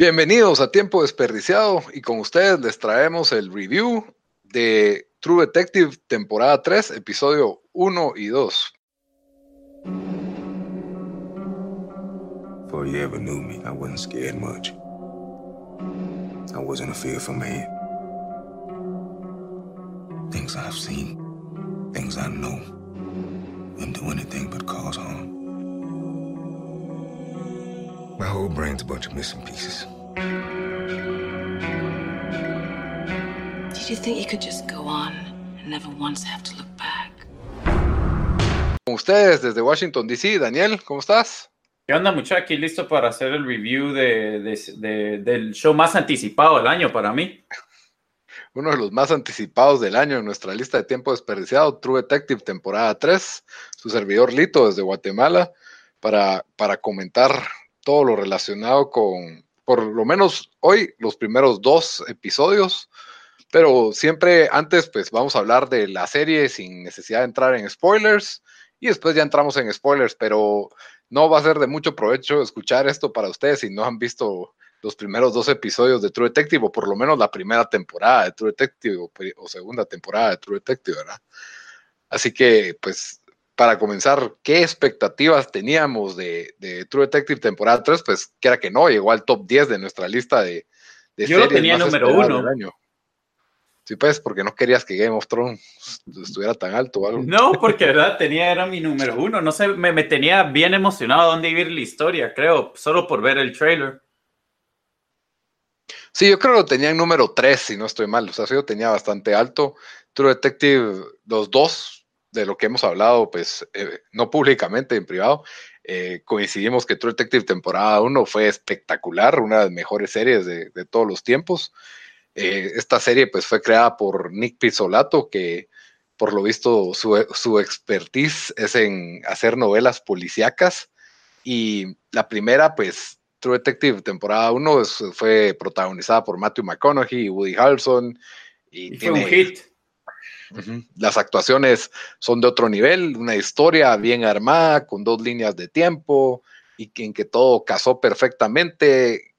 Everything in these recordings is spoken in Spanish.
Bienvenidos a Tiempo Desperdiciado y con ustedes les traemos el review de True Detective temporada 3, episodio 1 y 2. Before you ever knew me, I wasn't scared much. I wasn't a fearful man. Things I've seen, things I know, wouldn't do anything but cause harm. My whole brain's a bunch of missing pieces. Did you think you could just go on and never once have to look back? Con ustedes desde Washington DC, Daniel, ¿cómo estás? ¿Qué onda, muchachos? Aquí listo para hacer el review de, de, de, del show más anticipado del año para mí. Uno de los más anticipados del año en nuestra lista de tiempo desperdiciado, True Detective, temporada 3. Su servidor Lito desde Guatemala para, para comentar todo lo relacionado con, por lo menos hoy, los primeros dos episodios. Pero siempre antes, pues vamos a hablar de la serie sin necesidad de entrar en spoilers. Y después ya entramos en spoilers, pero no va a ser de mucho provecho escuchar esto para ustedes si no han visto los primeros dos episodios de True Detective, o por lo menos la primera temporada de True Detective, o, segunda temporada de True Detective, ¿verdad? Así que, pues, para comenzar, ¿qué expectativas teníamos de, True Detective temporada 3? Pues que era que no, llegó al top 10 de nuestra lista de, de Yo lo tenía número uno. Sí, pues, porque no querías que Game of Thrones estuviera tan alto o algo. No, porque verdad tenía, era mi número uno. No sé, me, me tenía bien emocionado dónde vivir la historia, creo, solo por ver el trailer. Sí, yo creo que lo tenía en número 3, si no estoy mal. O sea, sí, yo tenía bastante alto. True Detective, los dos de lo que hemos hablado, pues eh, no públicamente, en privado, eh, coincidimos que True Detective temporada 1 fue espectacular, una de las mejores series de, todos los tiempos. Eh, esta serie pues fue creada por Nick Pizzolato, que por lo visto su, su expertise es en hacer novelas policíacas. Y la primera, pues True Detective temporada 1 fue protagonizada por Matthew McConaughey y Woody Harrelson. Y, fue un hit las actuaciones son de otro nivel, una historia bien armada, con dos líneas de tiempo y en que todo casó perfectamente.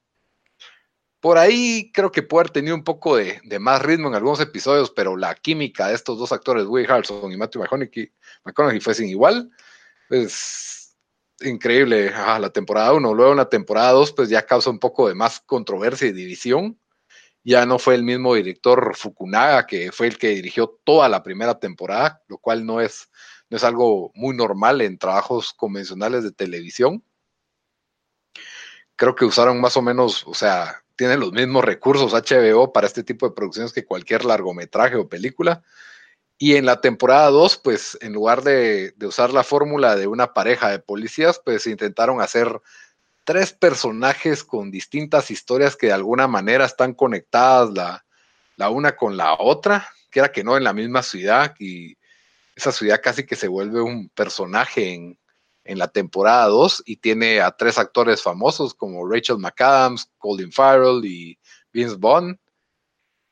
Por ahí creo que puede haber tenido un poco de, más ritmo en algunos episodios, pero la química de estos dos actores, Will Harrison y Matthew McConaughey, fue sin igual. Es increíble la temporada 1. Luego en la temporada 2, pues ya causa un poco de más controversia y división ya no fue el mismo director Fukunaga, que fue el que dirigió toda la primera temporada, lo cual no es, no es algo muy normal en trabajos convencionales de televisión. Creo que usaron más o menos, o sea, tienen los mismos recursos HBO para este tipo de producciones que cualquier largometraje o película. Y en la temporada 2, pues en lugar de, de usar la fórmula de una pareja de policías, pues intentaron hacer tres personajes con distintas historias que de alguna manera están conectadas la, una con la otra, que era que no en la misma ciudad y esa ciudad casi que se vuelve un personaje en, en la temporada 2 y tiene a tres actores famosos como Rachel McAdams, Colin Farrell y Vince Vaughn.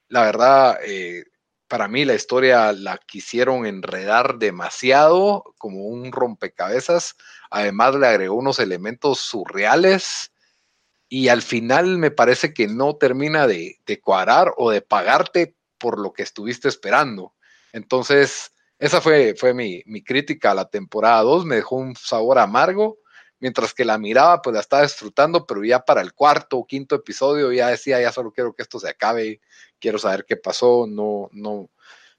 La verdad, eh, para mí la historia la quisieron enredar demasiado como un rompecabezas. Además le agregó unos elementos surreales y al final me parece que no termina de, cuadrar o de pagarte por lo que estuviste esperando. Entonces, esa fue, fue mi, mi crítica a la temporada 2. Me dejó un sabor amargo mientras que la miraba, pues la estaba disfrutando, pero ya para el cuarto o quinto episodio ya decía, ya solo quiero que esto se acabe, quiero saber qué pasó, no, no,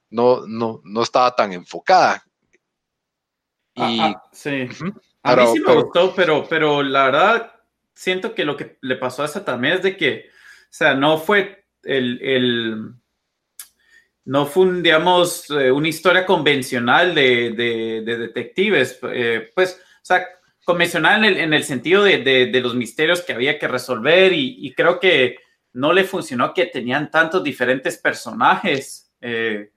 no, no, no estaba tan enfocada. Ah, y, ah, sí. A mí sí me gustó, pero, pero la verdad siento que lo que le pasó a esa también es de que, o sea, no fue el, no fue, digamos, eh, una historia convencional de, de, detectives, eh, pues, o sea, convencional en el, en el sentido de, de, los misterios que había que resolver y, creo que no le funcionó que tenían tantos diferentes personajes eh,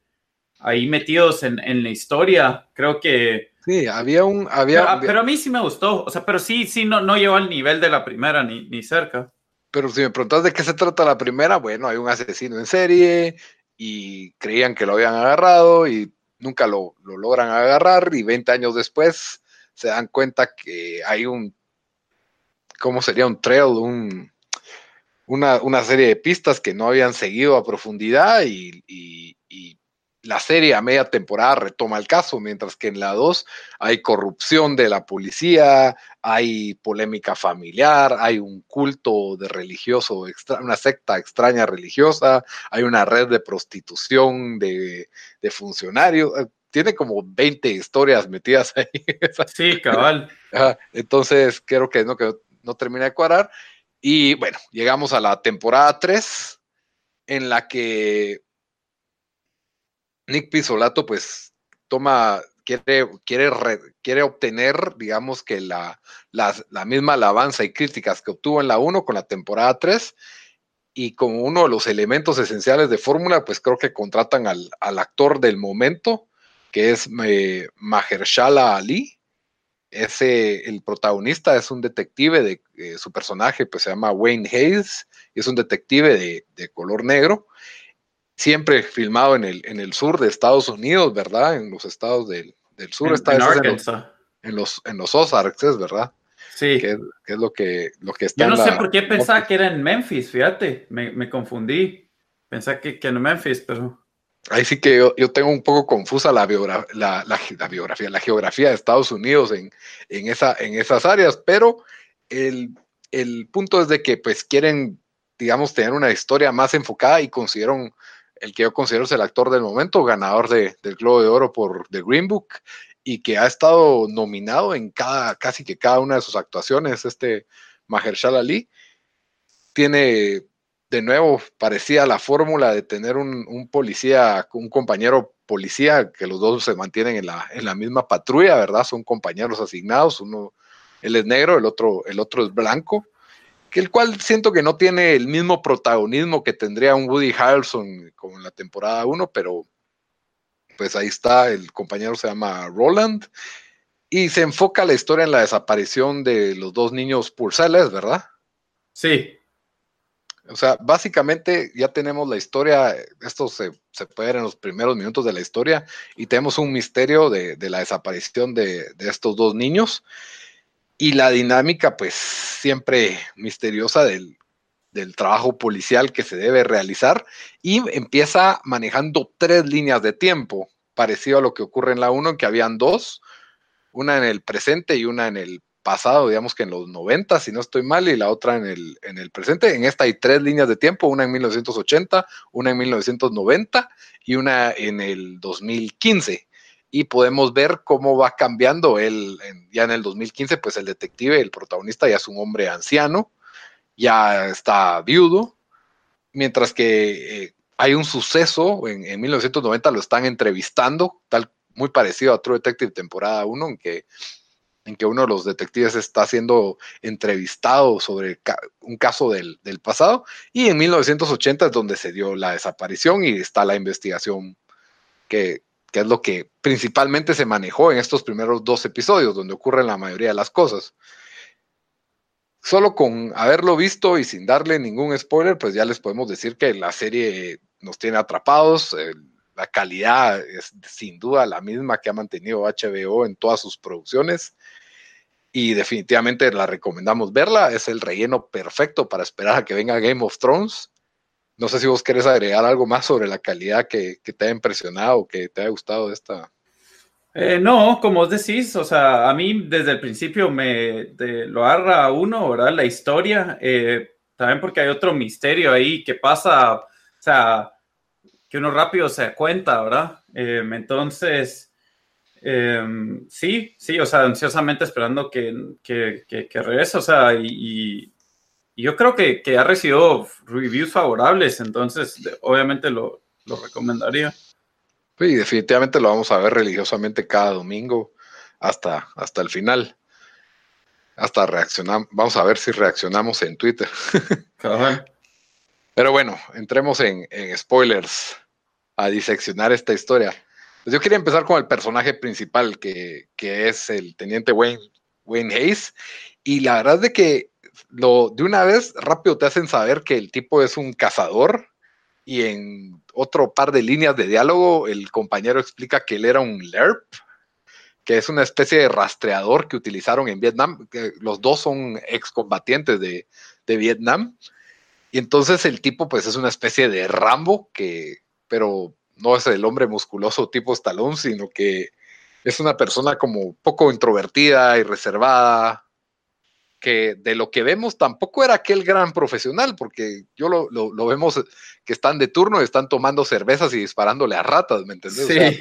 ahí metidos en, en, la historia. Creo que... Sí, había un... Había, pero, a mí sí me gustó, o sea, pero sí, sí, no, no llegó al nivel de la primera ni, ni cerca. Pero si me preguntas de qué se trata la primera, bueno, hay un asesino en serie y creían que lo habían agarrado y nunca lo, lo logran agarrar y 20 años después se dan cuenta que hay un, ¿cómo sería un trail? Un, una, una, serie de pistas que no habían seguido a profundidad y, y, y la serie a media temporada retoma el caso, mientras que en la 2 hay corrupción de la policía, hay polémica familiar, hay un culto de religioso, una secta extraña religiosa, hay una red de prostitución de, funcionarios. Eh, tiene como 20 historias metidas ahí. Sí, cabal. Entonces, creo que no, que no termina de cuadrar. Y bueno, llegamos a la temporada 3, en la que Nick Pisolato pues toma, quiere, quiere, quiere obtener, digamos que la, la, misma alabanza y críticas que obtuvo en la 1 con la temporada 3 y como uno de los elementos esenciales de Fórmula, pues creo que contratan al, actor del momento, que es eh, Mahershala Ali. Ese, el protagonista es un detective de eh, su personaje, pues se llama Wayne Hayes, y es un detective de, de color negro siempre filmado en el, en el sur de Estados Unidos, ¿verdad? En los estados del, sur. En, está en, en, los, en los Ozarks, ¿verdad? Sí. Que, es lo que, lo que está Yo no sé por qué pensaba que era en Memphis, fíjate, me, me confundí. Pensaba que, que en Memphis, pero... Ahí sí que yo, yo tengo un poco confusa la, la, la, biografía, la geografía de Estados Unidos en, en, esa, en esas áreas, pero el, el punto es de que pues quieren, digamos, tener una historia más enfocada y consideran el que yo considero es el actor del momento, ganador de, del Globo de Oro por The Green Book y que ha estado nominado en cada, casi que cada una de sus actuaciones, este Mahershala Ali, tiene de nuevo, parecía la fórmula de tener un, policía, un compañero policía, que los dos se mantienen en la, en la misma patrulla, ¿verdad? Son compañeros asignados, uno, él es negro, el otro, el otro es blanco, que el cual siento que no tiene el mismo protagonismo que tendría un Woody Harrelson como en la temporada 1, pero pues ahí está, el compañero se llama Roland y se enfoca la historia en la desaparición de los dos niños Purcelles, ¿verdad? Sí. O sea, básicamente ya tenemos la historia, esto se, puede ver en los primeros minutos de la historia, y tenemos un misterio de, la desaparición de, de, estos dos niños y la dinámica, pues siempre misteriosa del, trabajo policial que se debe realizar y empieza manejando tres líneas de tiempo, parecido a lo que ocurre en la 1, en que habían dos, una en el presente y una en el pasado, digamos que en los 90, si no estoy mal, y la otra en el, en el presente. En esta hay tres líneas de tiempo, una en 1980, una en 1990 y una en el 2015 y podemos ver cómo va cambiando él. ya en el 2015, pues el detective, el protagonista, ya es un hombre anciano, ya está viudo, mientras que eh, hay un suceso, en, 1990 lo están entrevistando, tal muy parecido a True Detective temporada 1, en que, en que uno de los detectives está siendo entrevistado sobre un caso del, del pasado, y en 1980 es donde se dio la desaparición y está la investigación que, que es lo que principalmente se manejó en estos primeros dos episodios, donde ocurren la mayoría de las cosas. Solo con haberlo visto y sin darle ningún spoiler, pues ya les podemos decir que la serie nos tiene atrapados. la calidad es sin duda la misma que ha mantenido HBO en todas sus producciones. Y definitivamente la recomendamos verla. Es el relleno perfecto para esperar a que venga Game of Thrones no sé si vos querés agregar algo más sobre la calidad que, te ha impresionado que te ha gustado de esta. Eh, no, como vos decís, o sea, a mí desde el principio me lo agarra uno, ¿verdad? La historia, eh, también porque hay otro misterio ahí que pasa, o sea, que uno rápido se cuenta, ¿verdad? Em, entonces, em, sí, sí, o sea, ansiosamente esperando que, que, que, regrese, o sea, y yo creo que, que, ha recibido reviews favorables, entonces obviamente lo, lo recomendaría. Sí, definitivamente lo vamos a ver religiosamente cada domingo hasta, hasta el final. Hasta reaccionar, vamos a ver si reaccionamos en Twitter. Pero bueno, entremos en, en, spoilers a diseccionar esta historia. Pues yo quería empezar con el personaje principal, que, que es el teniente Wayne, Wayne Hayes. Y la verdad es de que lo, de una vez rápido te hacen saber que el tipo es un cazador y en otro par de líneas de diálogo el compañero explica que él era un LERP, que es una especie de rastreador que utilizaron en Vietnam. los dos son excombatientes de, de Vietnam. Y entonces el tipo pues es una especie de Rambo que, pero no es el hombre musculoso tipo Stallone, sino que es una persona como poco introvertida y reservada, que de lo que vemos tampoco era aquel gran profesional, porque yo lo, lo, vemos que están de turno y están tomando cervezas y disparándole a ratas, ¿me entendés?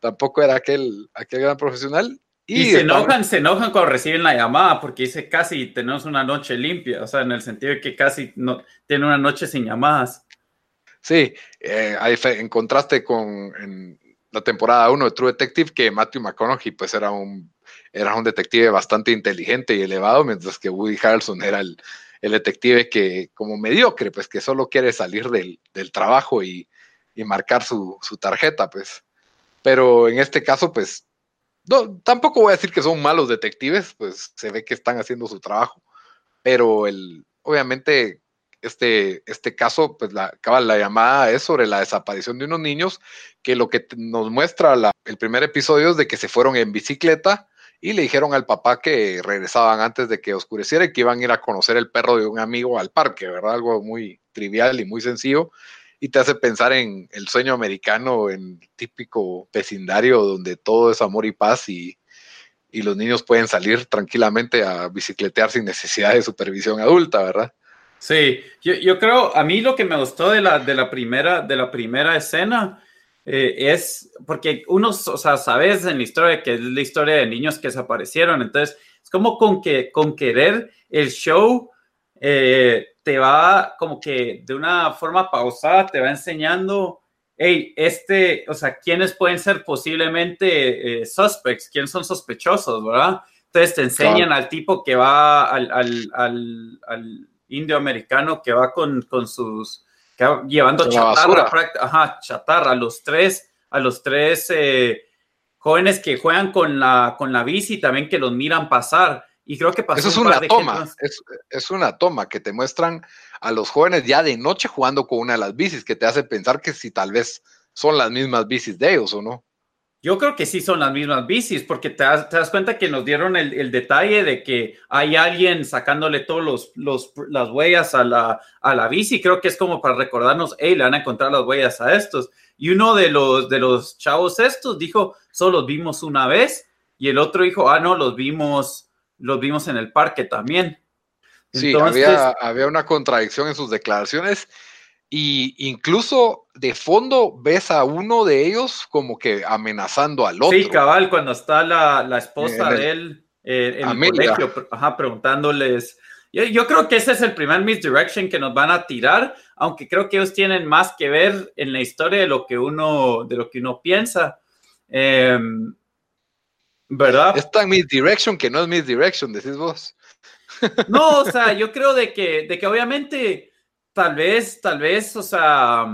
tampoco era aquel, aquel gran profesional. Y, se enojan, se enojan cuando reciben la llamada, porque dice casi tenemos una noche limpia, o sea, en el sentido de que casi no tiene una noche sin llamadas. Sí, eh, en contraste con la temporada 1 de True Detective, que Matthew McConaughey pues era un era un detective bastante inteligente y elevado, mientras que Woody Harrelson era el, detective que, como mediocre, pues que solo quiere salir del, trabajo y, marcar su, tarjeta, pues. Pero en este caso, pues, no, tampoco voy a decir que son malos detectives, pues se ve que están haciendo su trabajo. Pero el, obviamente, este, este caso, pues la, la llamada es sobre la desaparición de unos niños, que lo que nos muestra el primer episodio es de que se fueron en bicicleta y le dijeron al papá que regresaban antes de que oscureciera y que iban a ir a conocer el perro de un amigo al parque, ¿verdad? Algo muy trivial y muy sencillo y te hace pensar en el sueño americano, en típico vecindario donde todo es amor y paz y, los niños pueden salir tranquilamente a bicicletear sin necesidad de supervisión adulta, ¿verdad? Sí, yo, yo creo, a mí lo que me gustó de la, de la, primera, de la primera escena eh, es porque uno, o sea, sabes en la historia que es la historia de niños que desaparecieron, entonces es como con que con querer el show eh, te va como que de una forma pausada te va enseñando, hey, este, o sea, quiénes pueden ser posiblemente eh, suspects, quiénes son sospechosos, ¿verdad? Entonces te enseñan al tipo que va al, al, al, al indio americano que va con, con sus llevando chatarra, ajá, chatarra, a los tres, a los tres eh, jóvenes que juegan con la, con la bici también que los miran pasar. Y creo que pasó Eso es una toma, es, una toma que te muestran a los jóvenes ya de noche jugando con una de las bicis, que te hace pensar que si tal vez son las mismas bicis de ellos o no. Yo creo que sí son las mismas bicis, porque te das, cuenta que nos dieron el, detalle de que hay alguien sacándole todas los, las huellas a la, a la bici. Creo que es como para recordarnos, hey, le van a encontrar las huellas a estos. Y uno de los, de los chavos estos dijo, solo los vimos una vez. Y el otro dijo, ah, no, los vimos, los vimos en el parque también. Sí, había, había una contradicción en sus declaraciones y incluso de fondo ves a uno de ellos como que amenazando al otro. Sí, cabal, cuando está la, esposa de él eh, en el colegio, ajá, preguntándoles. Yo, creo que ese es el primer misdirection que nos van a tirar, aunque creo que ellos tienen más que ver en la historia de lo que uno, de lo que uno piensa. Em, ¿Verdad? Es tan misdirection que no es misdirection, decís vos. No, o sea, yo creo de que, de que obviamente tal vez, tal vez, o sea,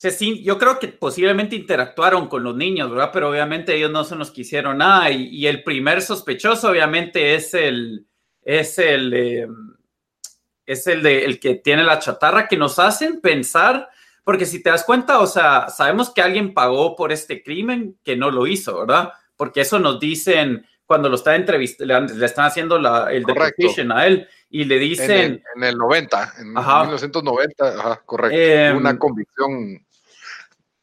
yo creo que posiblemente interactuaron con los niños, ¿verdad? Pero obviamente ellos no se nos quisieron nada. Y, el primer sospechoso, obviamente, es el, es el, em, es el de el que tiene la chatarra que nos hacen pensar, porque si te das cuenta, o sea, sabemos que alguien pagó por este crimen que no lo hizo, ¿verdad? Porque eso nos dicen cuando lo está entrevistando, le, están haciendo la, el deposition a él y le dicen... En el, 90, en 1990, ajá, correcto. Em, una convicción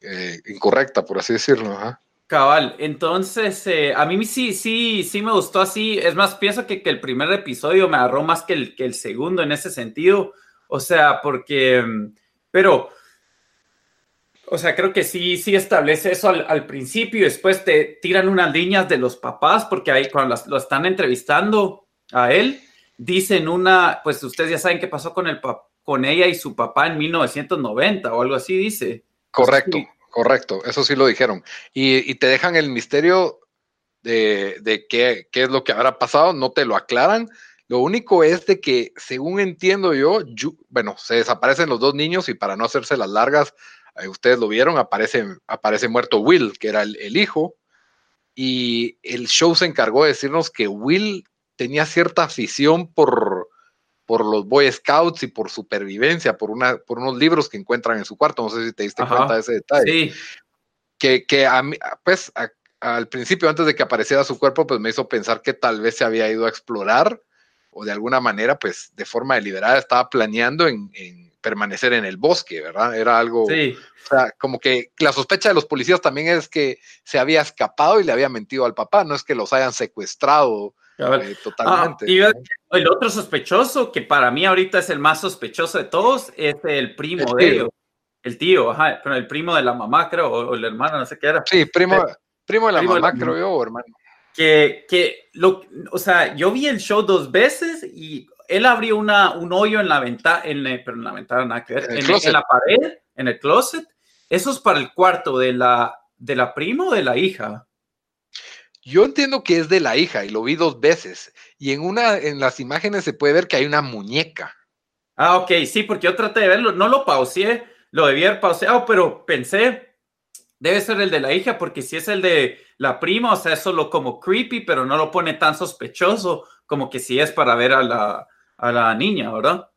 eh, incorrecta, por así decirlo. Ajá. Cabal, entonces eh, a mí sí, sí, sí me gustó así. Es más, pienso que, que el primer episodio me agarró más que el, que el segundo en ese sentido. O sea, porque, em, pero o sea, creo que sí, sí establece eso al, principio y después te tiran unas líneas de los papás porque ahí cuando lo están entrevistando a él, dicen una, pues ustedes ya saben qué pasó con, el, con ella y su papá en 1990 o algo así dice. Correcto, correcto, eso sí lo dijeron. Y, te dejan el misterio de, de qué, qué, es lo que habrá pasado, no te lo aclaran. Lo único es de que, según entiendo yo, bueno, se desaparecen los dos niños y para no hacerse las largas, ustedes lo vieron, aparece, aparece muerto Will, que era el, hijo, y el show se encargó de decirnos que Will tenía cierta afición por, por los Boy Scouts y por supervivencia, por, una, por unos libros que encuentran en su cuarto, no sé si te diste cuenta de ese detalle. Que, que a mí, pues al principio, antes de que apareciera su cuerpo, pues me hizo pensar que tal vez se había ido a explorar o de alguna manera, pues de forma deliberada estaba planeando en, permanecer en el bosque, ¿verdad? Era algo, sí. o sea, como que la sospecha de los policías también es que se había escapado y le había mentido al papá, no es que los hayan secuestrado eh, totalmente. Ah, el otro sospechoso, que para mí ahorita es el más sospechoso de todos, es el primo de ellos. El tío, ajá, pero el primo de la mamá, creo, o, el hermano, no sé qué era. Sí, primo, primo de la mamá, creo yo, hermano. Que, que lo, o sea, yo vi el show dos veces y él abrió una, un hoyo en la ventana, en, pero en la ventana nada que ver, en, la pared, en el closet. Eso es para el cuarto de la, de la prima o de la hija. Yo entiendo que es de la hija y lo vi dos veces. Y en una, en las imágenes se puede ver que hay una muñeca. Ah, ok, sí, porque yo traté de verlo, no lo pauseé, lo debía haber pauseado, pero pensé, debe ser el de la hija, porque si es el de la prima, o sea, es solo como creepy, pero no lo pone tan sospechoso como que si es para ver a la, a la niña, ¿verdad?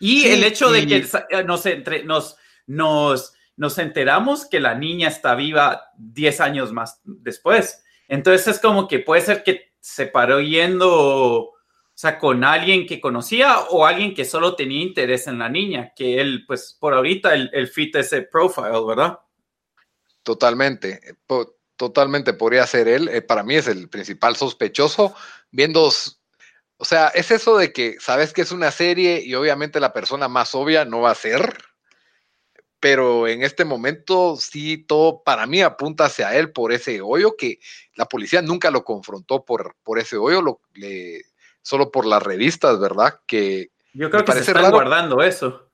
Y el hecho de que eh, nos, entre, nos, nos, nos enteramos que la niña está viva 10 años más después. Entonces es como que puede ser que se paró yendo, o sea, con alguien que conocía o alguien que solo tenía interés en la niña, que él, pues por ahorita, el, el fit ese profile, ¿verdad? Totalmente, totalmente podría ser él. Eh, para mí es el principal sospechoso, viendo o sea, es eso de que sabes que es una serie y obviamente la persona más obvia no va a ser, pero en este momento sí todo para mí apunta hacia él por ese hoyo que la policía nunca lo confrontó por, por ese hoyo, lo, le, solo por las revistas, ¿verdad? Que yo creo que se están guardando eso.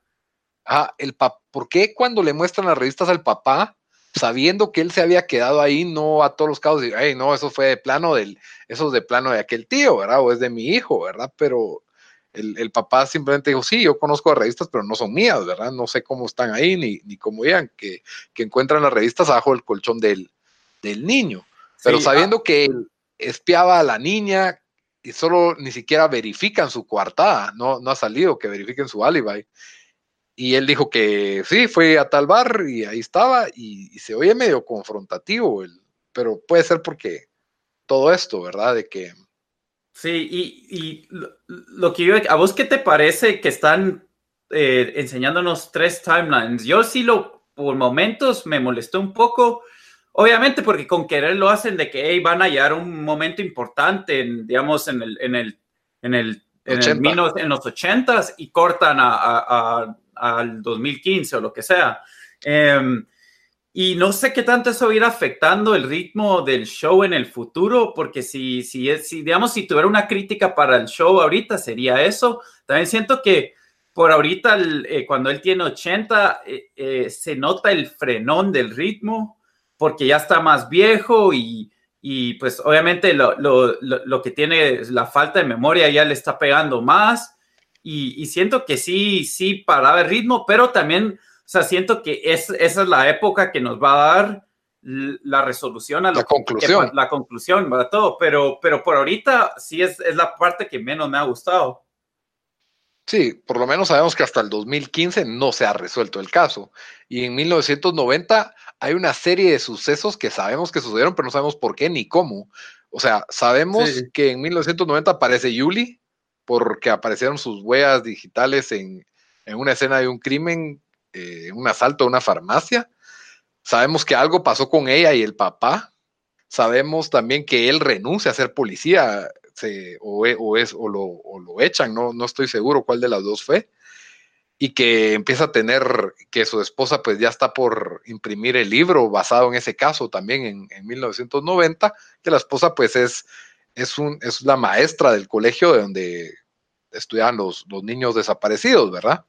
Ah, el ¿por qué cuando le muestran las revistas al papá sabiendo que él se había quedado ahí, no a todos los casos, ay, no, eso fue de plano del, eso es de plano de aquel tío, ¿verdad? O es de mi hijo, ¿verdad? Pero el, papá simplemente dijo, sí, yo conozco las revistas, pero no son mías, ¿verdad? No sé cómo están ahí, ni, ni cómo llegan, que, que encuentran las revistas abajo del colchón del, del niño. Pero sabiendo ah. que él espiaba a la niña y solo ni siquiera verifican su coartada, no, no ha salido que verifiquen su alibi. Y él dijo que sí, fue a tal bar y ahí estaba y, se oye medio confrontativo, pero puede ser porque todo esto, ¿verdad? De que... Sí, y, lo, que yo, ¿a vos qué te parece que están eh, enseñándonos tres timelines? Yo sí lo, por momentos me molestó un poco, obviamente porque con querer lo hacen de que van a hallar un momento importante, en, digamos, en el, en el, en el, en, los ochentas y cortan a al 2015 o lo que sea. Em, y no sé qué tanto eso va a ir afectando el ritmo del show en el futuro, porque si, si, si, digamos, si tuviera una crítica para el show ahorita, sería eso. También siento que por ahorita, eh, cuando él tiene 80, eh, eh, se nota el frenón del ritmo, porque ya está más viejo y, y pues obviamente lo, lo, lo, que tiene la falta de memoria ya le está pegando más y, siento que sí, sí paraba el ritmo, pero también, sea, siento que es, esa es la época que nos va a dar la resolución a la conclusión. la conclusión, ¿verdad? Todo, pero, pero por ahorita sí es, es la parte que menos me ha gustado. Sí, por lo menos sabemos que hasta el 2015 no se ha resuelto el caso. Y en 1990 hay una serie de sucesos que sabemos que sucedieron, pero no sabemos por qué ni cómo. O sea, sabemos que en 1990 aparece Yuli, porque aparecieron sus huellas digitales en, una escena de un crimen, eh, un asalto a una farmacia. Sabemos que algo pasó con ella y el papá. Sabemos también que él renuncia a ser policía o, e, o, es, o, lo, o lo echan, no, no estoy seguro cuál de las dos fue. Y que empieza a tener, que su esposa pues ya está por imprimir el libro basado en ese caso también en, en 1990, que la esposa pues es es, un, es la maestra del colegio de donde estudiaban los, los niños desaparecidos, ¿verdad?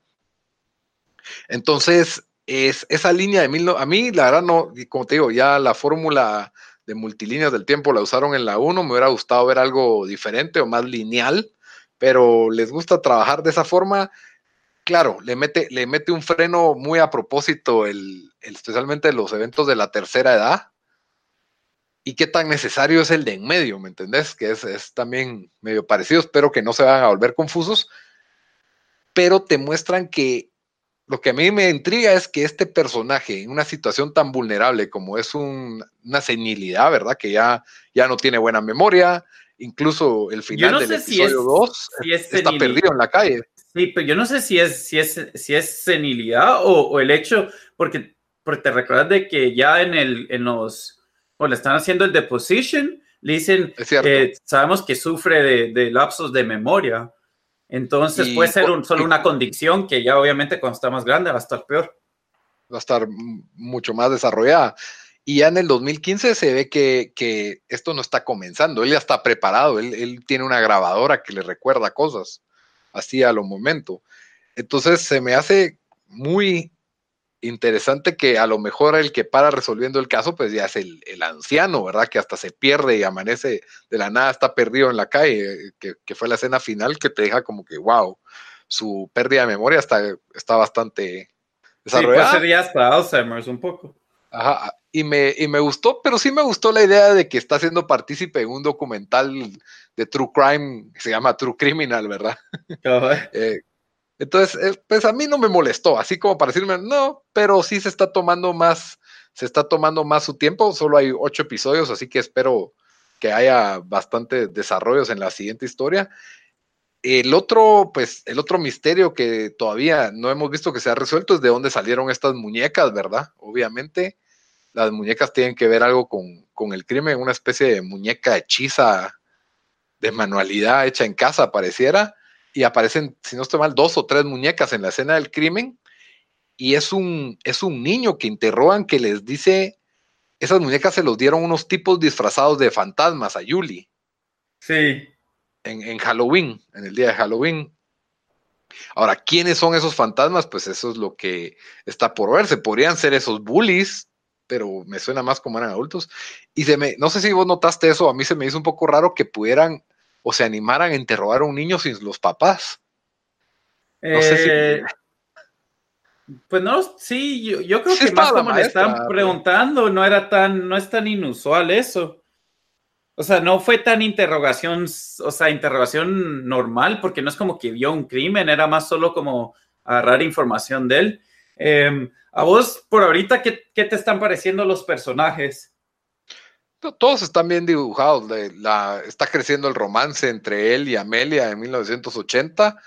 Entonces, es esa línea de mil, a mí la verdad no, como te digo, ya la fórmula de multilíneas del tiempo la usaron en la 1, me hubiera gustado ver algo diferente o más lineal, pero les gusta trabajar de esa forma. Claro, le mete, le mete un freno muy a propósito, el, especialmente los eventos de la tercera edad, y qué tan necesario es el de en medio, ¿me entendés? Que es, también medio parecido, espero que no se vayan a volver confusos, pero te muestran que lo que a mí me intriga es que este personaje, en una situación tan vulnerable como es una senilidad, ¿verdad? Que ya, ya no tiene buena memoria, incluso el final del episodio 2 está perdido en la calle. Sí, pero yo no sé si es, si es, si es senilidad o, el hecho, porque, porque te recuerdas de que ya en, el, en los, o le están haciendo el deposition, le dicen, eh, sabemos que sufre de, lapsos de memoria. Entonces puede ser solo una condición que ya obviamente cuando está más grande va a estar peor. Va a estar mucho más desarrollada. Y ya en el 2015 se ve que, esto no está comenzando, él ya está preparado, él, él, tiene una grabadora que le recuerda cosas así a lo momento. Entonces se me hace muy interesante que a lo mejor el que para resolviendo el caso, pues ya es el, anciano, ¿verdad? Que hasta se pierde y amanece de la nada, está perdido en la calle, que, fue la escena final que te deja como que, wow, su pérdida de memoria está, está bastante desarrollada. Sí, puede ser Alzheimer's un poco. Ajá, y me, y me gustó, pero sí me gustó la idea de que está siendo partícipe en un documental de True Crime, que se llama True Criminal, ¿verdad? Eh, entonces, eh, pues a mí no me molestó, así como para decirme, no, pero sí se está tomando más, se está tomando más su tiempo, solo hay ocho episodios, así que espero que haya bastante desarrollos en la siguiente historia. El otro, pues, el otro misterio que todavía no hemos visto que se ha resuelto es de dónde salieron estas muñecas, ¿verdad? Obviamente, las muñecas tienen que ver algo con, con el crimen, una especie de muñeca hechiza de manualidad hecha en casa, pareciera, y aparecen, si no estoy mal, dos o tres muñecas en la escena del crimen, y es un, es un niño que interrogan que les dice, esas muñecas se los dieron unos tipos disfrazados de fantasmas a Yuli. Sí. En, en Halloween, en el día de Halloween. Ahora, ¿quiénes son esos fantasmas? Pues eso es lo que está por verse. Podrían ser esos bullies, pero me suena más como eran adultos. Y se me, no sé si vos notaste eso, a mí se me hizo un poco raro que pudieran o se animaran a interrogar a un niño sin los papás. No sé si... Eh, pues no, sí, yo, creo que más como le están preguntando, no era tan, no es tan inusual eso. O sea, no fue tan interrogación, o sea, interrogación normal, porque no es como que vio un crimen, era más solo como agarrar información de él. Em, a vos, por ahorita, ¿qué, ¿qué, te están pareciendo los personajes? Todos están bien dibujados. La, está creciendo el romance entre él y Amelia en 1980.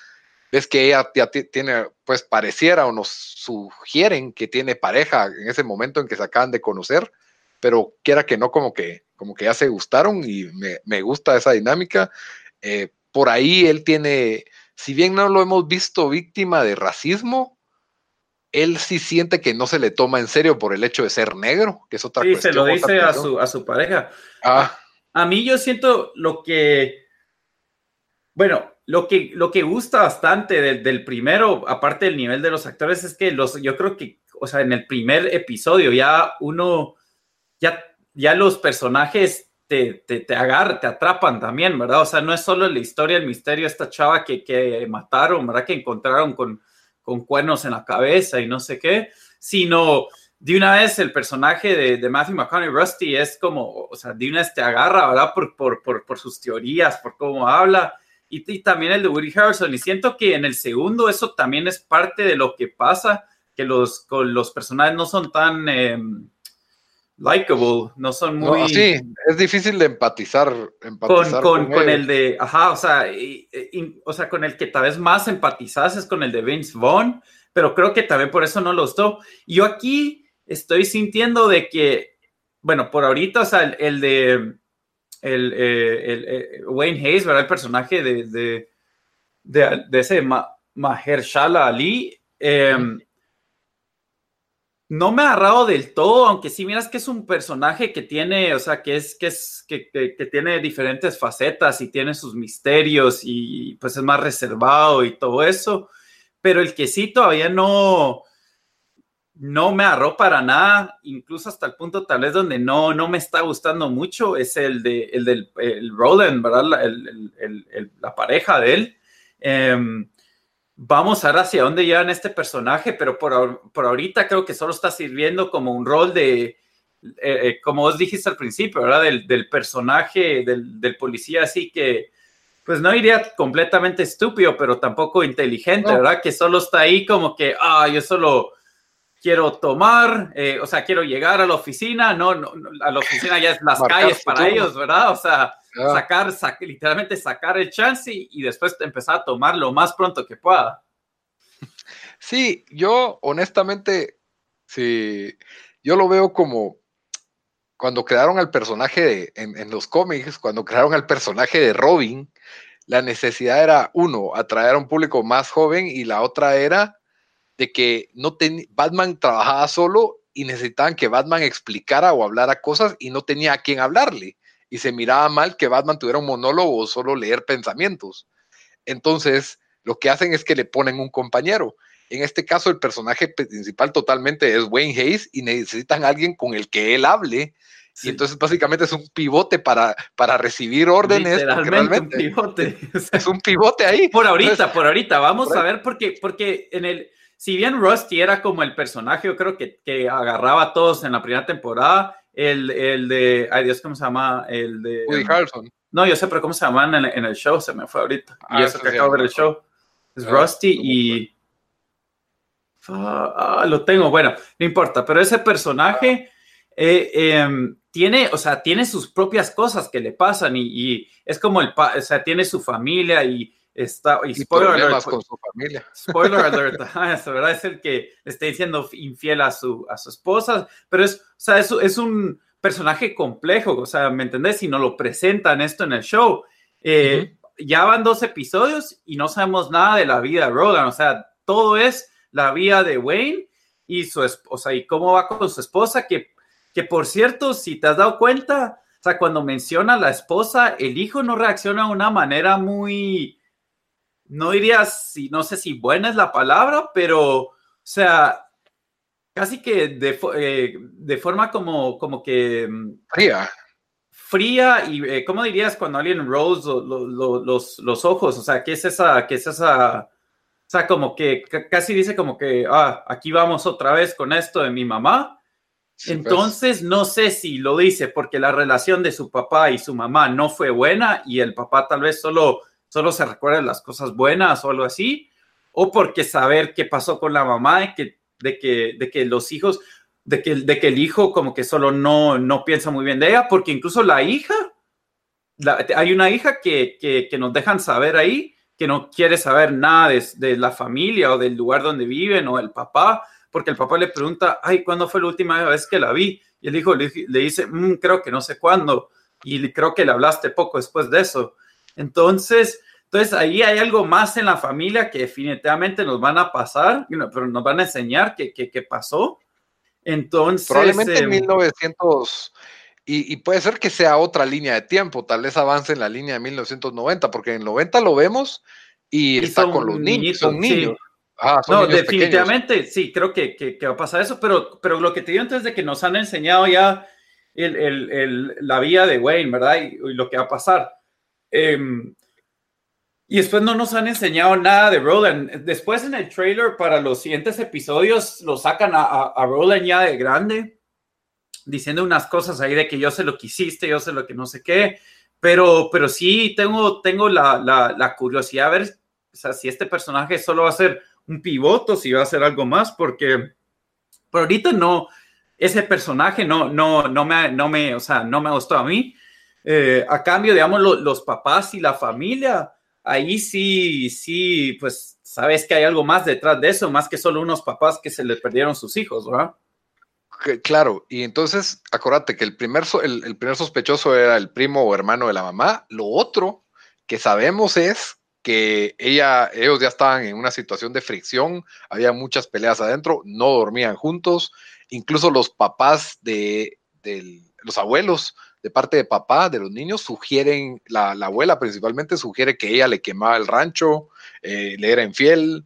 Ves que ella ya tiene, pues pareciera o nos sugieren que tiene pareja en ese momento en que se acaban de conocer, pero quiera que no, como que, como que ya se gustaron y me, gusta esa dinámica. Eh, por ahí él tiene, si bien no lo hemos visto víctima de racismo, él sí siente que no se le toma en serio por el hecho de ser negro, que es otra sí, se lo dice a su, a su pareja. Ah. A, mí yo siento lo que, bueno, lo que, lo que gusta bastante del, primero, aparte del nivel de los actores, es que los, yo creo que, o sea, en el primer episodio ya uno, ya, ya los personajes te, te, te agarran, te atrapan también, ¿verdad? O sea, no es solo la historia, el misterio, esta chava que, que mataron, ¿verdad? Que encontraron con con cuernos en la cabeza y no sé qué, sino de una vez el personaje de, de Matthew McConaughey, Rusty, es como, o sea, de una vez te agarra, ¿verdad? Por, por, por, por sus teorías, por cómo habla, y, también el de Woody Harrison. Y siento que en el segundo eso también es parte de lo que pasa, que los, con los personajes no son tan... Eh, likable, no son muy... sí, es difícil de empatizar, empatizar con, con, el de, ajá, o sea, o sea, con el que tal vez más empatizas es con el de Vince Vaughn, pero creo que también por eso no lo estoy. Yo aquí estoy sintiendo de que, bueno, por ahorita, o sea, el, de el, eh, el, eh, Wayne Hayes, ¿verdad? El personaje de, de, de, ese Mahershala Ali, eh, no me ha agarrado del todo, aunque sí miras que es un personaje que tiene, o sea, que es, que es, que, que, tiene diferentes facetas y tiene sus misterios y pues es más reservado y todo eso. Pero el que sí todavía no, no me agarró para nada, incluso hasta el punto tal vez donde no, no me está gustando mucho, es el de el del el Roland, ¿verdad? La, el, la pareja de él. Em, vamos a ver hacia dónde llevan este personaje, pero por, por ahorita creo que solo está sirviendo como un rol de, eh, eh, como vos dijiste al principio, ¿verdad? Del, del personaje, del, del, policía, así que, pues no iría completamente estúpido, pero tampoco inteligente, ¿verdad? Que solo está ahí como que, ah, yo solo quiero tomar, eh, o sea, quiero llegar a la oficina, no, no, a la oficina ya es las calles para ellos, ¿verdad? O sea, sacar, literalmente sacar el chance y, después empezar a tomar lo más pronto que pueda. Sí, yo honestamente, sí, yo lo veo como cuando crearon al personaje en, en, los cómics, cuando crearon al personaje de Robin, la necesidad era, uno, atraer a un público más joven y la otra era de que no Batman trabajaba solo y necesitaban que Batman explicara o hablara cosas y no tenía a quién hablarle. Y se miraba mal que Batman tuviera un monólogo o solo leer pensamientos. Entonces, lo que hacen es que le ponen un compañero. En este caso, el personaje principal totalmente es Wayne Hayes y necesitan a alguien con el que él hable. Y entonces básicamente es un pivote para, para recibir órdenes. Literalmente un pivote. es un pivote ahí. Por ahorita, por ahorita. Vamos a ver porque, porque en el, si bien Rusty era como el personaje, yo creo que, que agarraba a todos en la primera temporada, el, el, de, ay Dios, ¿cómo se llama? El de... Woody Harrelson. No, yo sé, pero ¿cómo se llaman en, en el show? Se me fue ahorita. y ah, eso que acabo de ver el show. Es Rusty y... Ah, lo tengo, bueno, no importa, pero ese personaje eh, em, tiene, o sea, tiene sus propias cosas que le pasan y, y es como el, o sea, tiene su familia y Está, y, spoiler alert, con su familia. Spoiler alert, ¿verdad? Es el que le está diciendo infiel a su, a su esposa, pero es, o sea, es, es un personaje complejo, o sea, ¿me entendés? Si no lo presentan esto en el show, eh, ya van dos episodios y no sabemos nada de la vida de Roland, o sea, todo es la vida de Wayne y su esposa, y cómo va con su esposa, que, que por cierto, si te has dado cuenta, o sea, cuando menciona a la esposa, el hijo no reacciona de una manera muy, no diría si, no sé si buena es la palabra, pero, o sea, casi que de, eh, forma como, como que... Mm, fría. Fría y, eh, ¿cómo dirías cuando alguien rose los, los, ojos? O sea, ¿qué es esa, qué es esa, o sea, como que casi dice como que, ah, aquí vamos otra vez con esto de mi mamá. Pues. Entonces, no sé si lo dice porque la relación de su papá y su mamá no fue buena y el papá tal vez solo solo se recuerdan las cosas buenas o algo así, o porque saber qué pasó con la mamá, de que, de que, de que los hijos, de que, de que el hijo como que solo no, no piensa muy bien de ella, porque incluso la hija, hay una hija que, que, nos dejan saber ahí que no quiere saber nada de, la familia o del lugar donde viven o del papá, porque el papá le pregunta, ay, ¿cuándo fue la última vez que la vi? Y el hijo le, dice, mm, creo que no sé cuándo, y creo que le hablaste poco después de eso. Entonces, entonces ahí hay algo más en la familia que definitivamente nos van a pasar, pero nos van a enseñar qué que, pasó. Entonces... Probablemente en 1900... Em, y, puede ser que sea otra línea de tiempo, tal vez avance en la línea de 1990, porque en el 90 lo vemos y, está con los niños, son niños. Ah, no, definitivamente sí, creo que, que, va a pasar eso, pero, pero lo que te digo antes de que nos han enseñado ya el, el, la vía de Wayne, ¿verdad? Y, y, lo que va a pasar. Eh, y después no nos han enseñado nada de Roland. Después en el trailer para los siguientes episodios lo sacan a, Roland ya de grande, diciendo unas cosas ahí de que yo sé lo que hiciste, yo sé lo que no sé qué. Pero, pero sí tengo, tengo la, curiosidad a ver o sea, si este personaje solo va a ser un pivoto, si va a ser algo más, porque por ahorita no, ese personaje no, no, no, me, no, me, o sea, no me gustó a mí. Eh, a cambio, digamos, los papás y la familia ahí sí, sí, pues sabes que hay algo más detrás de eso, más que solo unos papás que se les perdieron sus hijos, ¿verdad? Claro, y entonces acuérdate que el primer, el, primer sospechoso era el primo o hermano de la mamá. Lo otro que sabemos es que ella, ellos ya estaban en una situación de fricción, había muchas peleas adentro, no dormían juntos, incluso los papás de, de los abuelos de parte de papá, de los niños, sugieren, la, abuela principalmente sugiere que ella le quemaba el rancho, eh, le era infiel,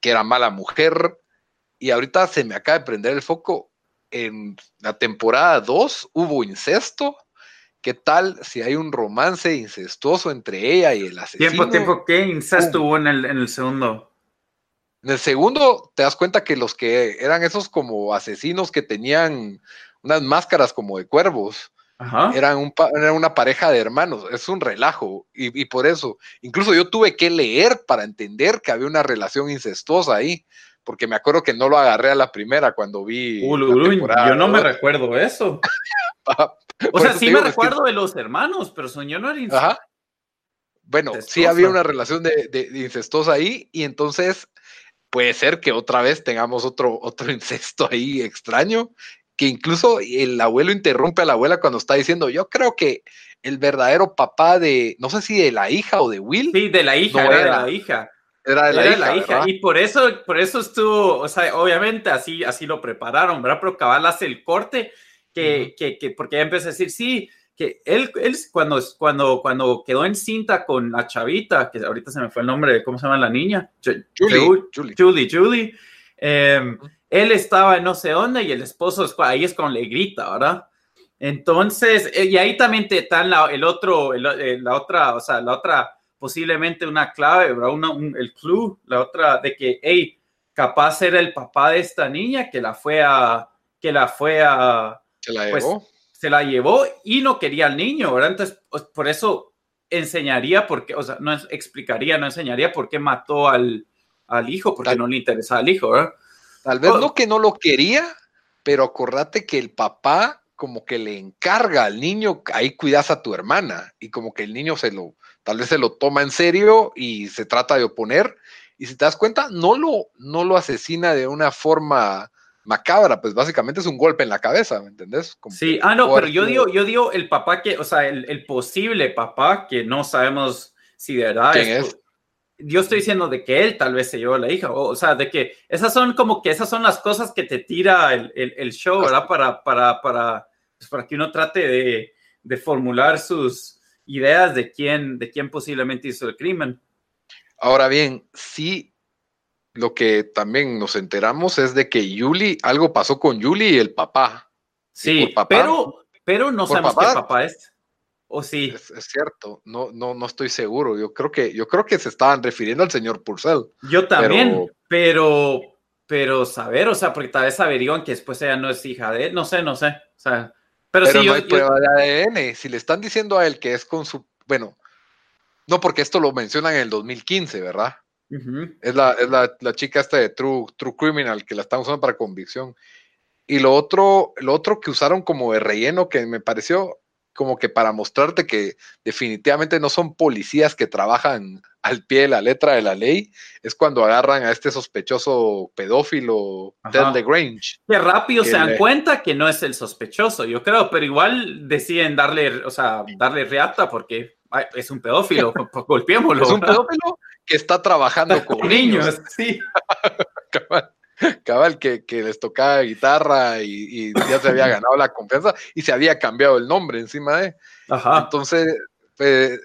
que era mala mujer. Y ahorita se me acaba de prender el foco. En la temporada 2 hubo incesto. ¿Qué tal si hay un romance incestuoso entre ella y el asesino? Tiempo, tiempo, ¿qué incesto hubo en el, en el segundo? En el segundo te das cuenta que los que eran esos como asesinos que tenían unas máscaras como de cuervos, eran, un, una pareja de hermanos, es un relajo. Y, por eso, incluso yo tuve que leer para entender que había una relación incestuosa ahí, porque me acuerdo que no lo agarré a la primera cuando vi. yo no me recuerdo eso. o sea, sí me recuerdo de los hermanos, pero soñó no era Ajá. Bueno, sí había una relación de, de, incestuosa ahí, y entonces puede ser que otra vez tengamos otro, otro incesto ahí extraño, que incluso el abuelo interrumpe a la abuela cuando está diciendo, yo creo que el verdadero papá de, no sé si de la hija o de Will. Sí, de la hija, era, de la hija. Era de la, hija. Y por eso, por eso estuvo, o sea, obviamente así, así lo prepararon, ¿verdad? Pero cabal hace el corte, que, que, que porque ya empecé a decir, sí, que él, él cuando, cuando, cuando quedó en cinta con la chavita, que ahorita se me fue el nombre, ¿cómo se llama la niña? Julie. Julie, Julie. Em, él estaba en no sé dónde y el esposo ahí es cuando le grita, ¿verdad? Entonces, eh, y ahí también te están la, el otro, eh, la otra, o sea, la otra, posiblemente una clave, ¿verdad? el clue, la otra de que, hey, capaz era el papá de esta niña que la fue a, que la fue a, se la pues, llevó. se la llevó y no quería al niño, ¿verdad? Entonces, pues, por eso enseñaría por qué, o sea, no explicaría, no enseñaría por qué mató al, al hijo, porque no le interesaba al hijo, ¿verdad? Tal vez no que no lo quería, pero acordate que el papá como que le encarga al niño, ahí cuidas a tu hermana, y como que el niño se lo, tal vez se lo toma en serio y se trata de oponer, y si te das cuenta, no lo, no lo asesina de una forma macabra, pues básicamente es un golpe en la cabeza, ¿me entendés? sí, ah, no, pero yo digo, yo digo el papá que, o sea, el, posible papá que no sabemos si de verdad es, yo estoy diciendo de que él tal vez se llevó a la hija, o, sea, de que esas son como que esas son las cosas que te tira el, el, show, ¿verdad? Para, para, para, pues para que uno trate de, de, formular sus ideas de quién, de quién posiblemente hizo el crimen. Ahora bien, sí, lo que también nos enteramos es de que Yuli, algo pasó con Yuli y el papá. Sí, pero, pero no sabemos qué papá es. ¿O sí? Es, cierto, no, no, no estoy seguro. Yo creo que, yo creo que se estaban refiriendo al señor Purcell. Yo también, pero, pero, saber, o sea, porque tal vez averiguan que después ella no es hija de él, no sé, no sé. O sea, pero, sí, no hay prueba de ADN. Si le están diciendo a él que es con su, bueno, no, porque esto lo mencionan en el 2015, ¿verdad? Es, la, es la, la, chica esta de True, True Criminal que la están usando para convicción. Y lo otro, lo otro que usaron como de relleno que me pareció como que para mostrarte que definitivamente no son policías que trabajan al pie de la letra de la ley, es cuando agarran a este sospechoso pedófilo Ted Grange. Qué rápido se dan cuenta que no es el sospechoso, yo creo, pero igual deciden darle, o sea, darle reata porque es un pedófilo, golpeémoslo. Es un pedófilo que está trabajando con niños. Sí. cabal, que, les tocaba guitarra y, ya se había ganado la confianza y se había cambiado el nombre encima de. Ajá. Entonces,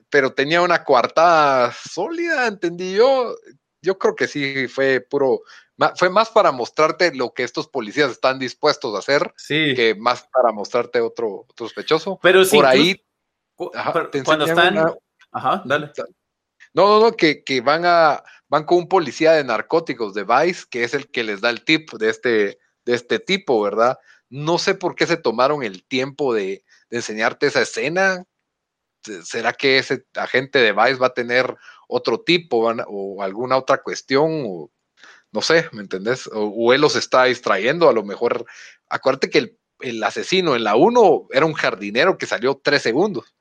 pero tenía una coartada sólida, entendí yo. Yo creo que sí fue puro, fue más para mostrarte lo que estos policías están dispuestos a hacer que más para mostrarte otro, sospechoso. Pero sí, por ahí. cuando están. Ajá, dale. No, no, no, que, que van a van con un policía de narcóticos de Vice, que es el que les da el tip de este, de este tipo, ¿verdad? No sé por qué se tomaron el tiempo de, enseñarte esa escena. ¿Será que ese agente de Vice va a tener otro tipo o alguna otra cuestión? O, no sé, ¿me entendés? O, él los está distrayendo, a lo mejor. Acuérdate que el, el asesino en la 1 era un jardinero que salió tres segundos.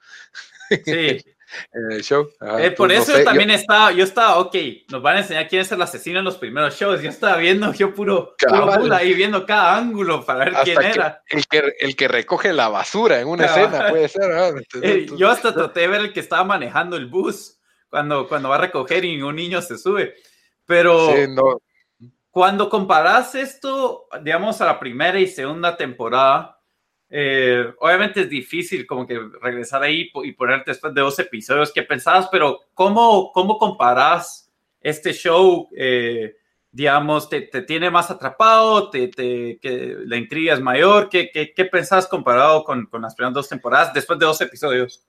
Sí. en el show. Eh, por eso también estaba, yo estaba, ok, nos van a enseñar quién es el asesino en los primeros shows. Yo estaba viendo, yo puro, puro ahí viendo cada ángulo para ver quién era. El que, el que recoge la basura en una escena, puede ser. Eh, yo hasta traté de ver el que estaba manejando el bus cuando, cuando va a recoger y un niño se sube. Pero cuando comparas esto, digamos, a la primera y segunda temporada, eh, obviamente es difícil como que regresar ahí y ponerte después de dos episodios que pensabas, pero ¿cómo, cómo comparás este show? Eh, digamos, te, te, tiene más atrapado? Te, te, que la intriga es mayor? ¿Qué, qué, qué pensás comparado con, con, las primeras dos temporadas después de dos episodios?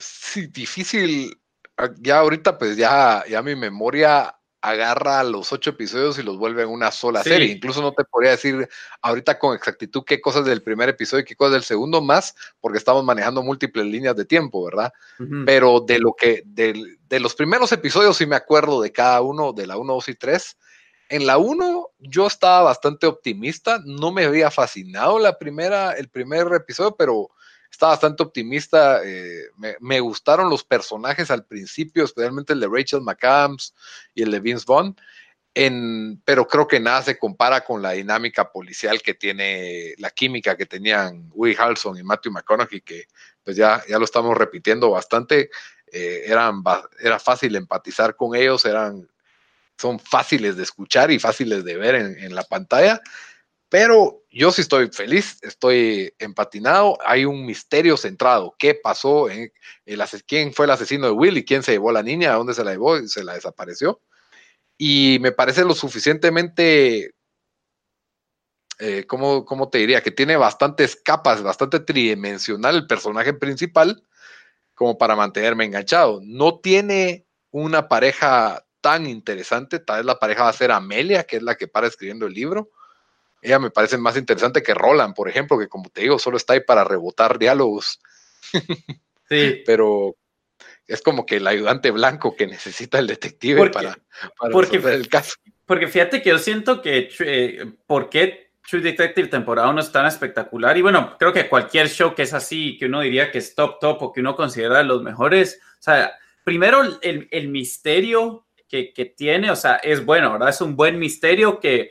Sí, difícil. Ah, ya ahorita pues ya, ya mi memoria agarra los ocho episodios y los vuelve en una sola serie. Incluso no te podría decir ahorita con exactitud qué cosas del primer episodio y qué cosas del segundo más, porque estamos manejando múltiples líneas de tiempo, ¿verdad? Pero de lo que, de, de, los primeros episodios sí me acuerdo de cada uno, de la 1, 2 y 3. en la 1 yo estaba bastante optimista, no me había fascinado la primera, el primer episodio, pero estaba bastante optimista, eh, me, gustaron los personajes al principio, especialmente el de Rachel McAdams y el de Vince Vaughn, pero creo que nada se compara con la dinámica policial que tiene, la química que tenían Woody Harrelson y Matthew McConaughey, que pues ya, ya lo estamos repitiendo bastante, eh, eran, era fácil empatizar con ellos, eran, son fáciles de escuchar y fáciles de ver en, la pantalla, pero yo sí estoy feliz, estoy empatinado, hay un misterio centrado, ¿qué pasó? En el, ¿Quién fue el asesino de Will y quién se llevó a la niña? ¿A dónde se la llevó y se la desapareció? Y me parece lo suficientemente eh, ¿cómo, ¿cómo, te diría? Que tiene bastantes capas, bastante tridimensional el personaje principal, como para mantenerme enganchado. No tiene una pareja tan interesante, tal vez la pareja va a ser Amelia, que es la que para escribiendo el libro. Ella me parece más interesante que Roland, por ejemplo, que como te digo, solo está ahí para rebotar diálogos. Sí. Pero es como que el ayudante blanco que necesita el detective para, para resolver el caso. Porque fíjate que yo siento que, eh, ¿por qué True Detective temporada 1 es tan espectacular. Y bueno, creo que cualquier show que es así, que uno diría que es top, top o que uno considera de los mejores, o sea, primero el, el misterio que, que, tiene, o sea, es bueno, ¿verdad? Es un buen misterio que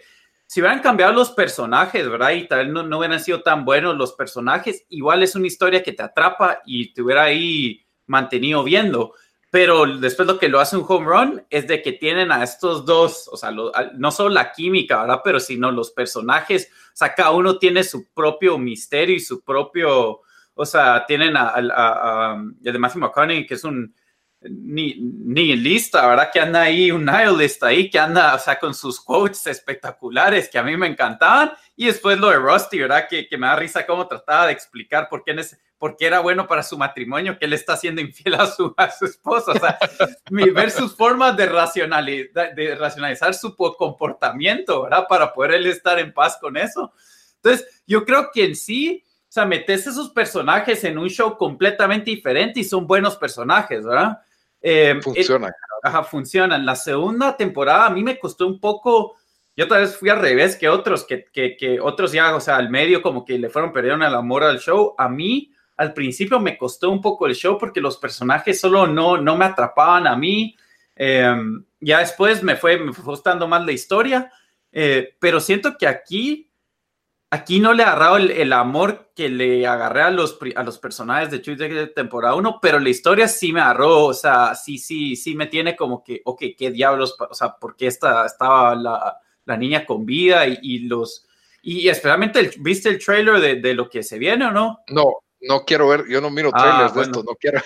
si hubieran cambiado los personajes, ¿verdad? Y tal vez no, no hubieran sido tan buenos los personajes, igual es una historia que te atrapa y te hubiera ahí mantenido viendo pero después lo que lo hace un home run es de que tienen a estos dos, o sea, no solo la química, ¿verdad? Pero sino los personajes, o sea, cada uno tiene su propio misterio y su propio, o sea, tienen a, a, de Matthew McConaughey, que es un ni, lista, ¿verdad? Que anda ahí, un nihilist ahí, que anda, o sea, con sus quotes espectaculares que a mí me encantaban. Y después lo de Rusty, ¿verdad? Que, que me da risa cómo trataba de explicar por qué ese porque era bueno para su matrimonio, que él está siendo infiel a su, a su esposa. O sea, ver sus formas de, racionalizar, de racionalizar su comportamiento, ¿verdad? Para poder él estar en paz con eso. Entonces, yo creo que en sí, o sea, metes esos personajes en un show completamente diferente y son buenos personajes, ¿verdad? Eh, funciona. ajá, funcionan. La segunda temporada a mí me costó un poco, yo tal vez fui al revés que otros, que, que, que otros ya, o sea, al medio como que le fueron perdiendo el amor al show. A mí, al principio me costó un poco el show porque los personajes solo no, no me atrapaban a mí. Em, ya después me fue, me fue gustando más la historia, eh, pero siento que aquí, aquí no le he agarrado el, amor que le agarré a los, a los personajes de de temporada 1, pero la historia sí me agarró, o sea, sí, sí, sí me tiene como que, ok, qué diablos, o sea, porque esta, estaba la, la niña con vida y, los... Y especialmente, ¿viste el trailer de, de, lo que se viene o no? No, no quiero ver, yo no miro ah, trailers de esto, no quiero.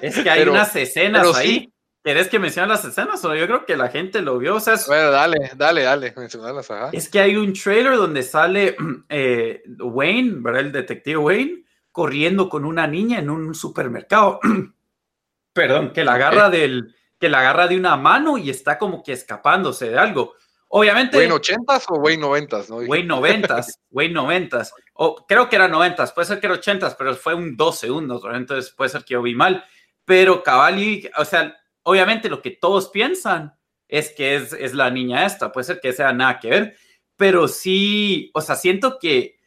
es que hay unas escenas ahí. ¿Quieres que mencione las escenas? O yo creo que la gente lo vio. O sea, bueno, dale, dale, dale, mencionarlas. Es que hay un trailer donde sale eh, Wayne, ¿verdad? El detective Wayne, corriendo con una niña en un supermercado. Perdón, que la agarra del, que la agarra de una mano y está como que escapándose de algo. Obviamente. ¿Wayne 80 o Wayne 90? ¿no? Wayne 90, Wayne 90. O, creo que era 90, puede ser que era 80, pero fue un 2 segundos, entonces puede ser que yo vi mal. Pero Cavalli, o sea, obviamente lo que todos piensan es que es, es la niña esta, puede ser que sea nada que ver, pero sí, o sea, siento que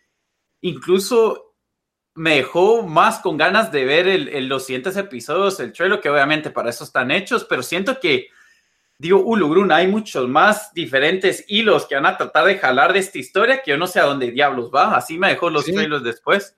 incluso me dejó más con ganas de ver el, los siguientes episodios, el trailer, que obviamente para eso están hechos, pero siento que digo, Ulugruna, hay muchos más diferentes hilos que van a tratar de jalar de esta historia que yo no sé a dónde diablos va. Así me dejó los trailers después.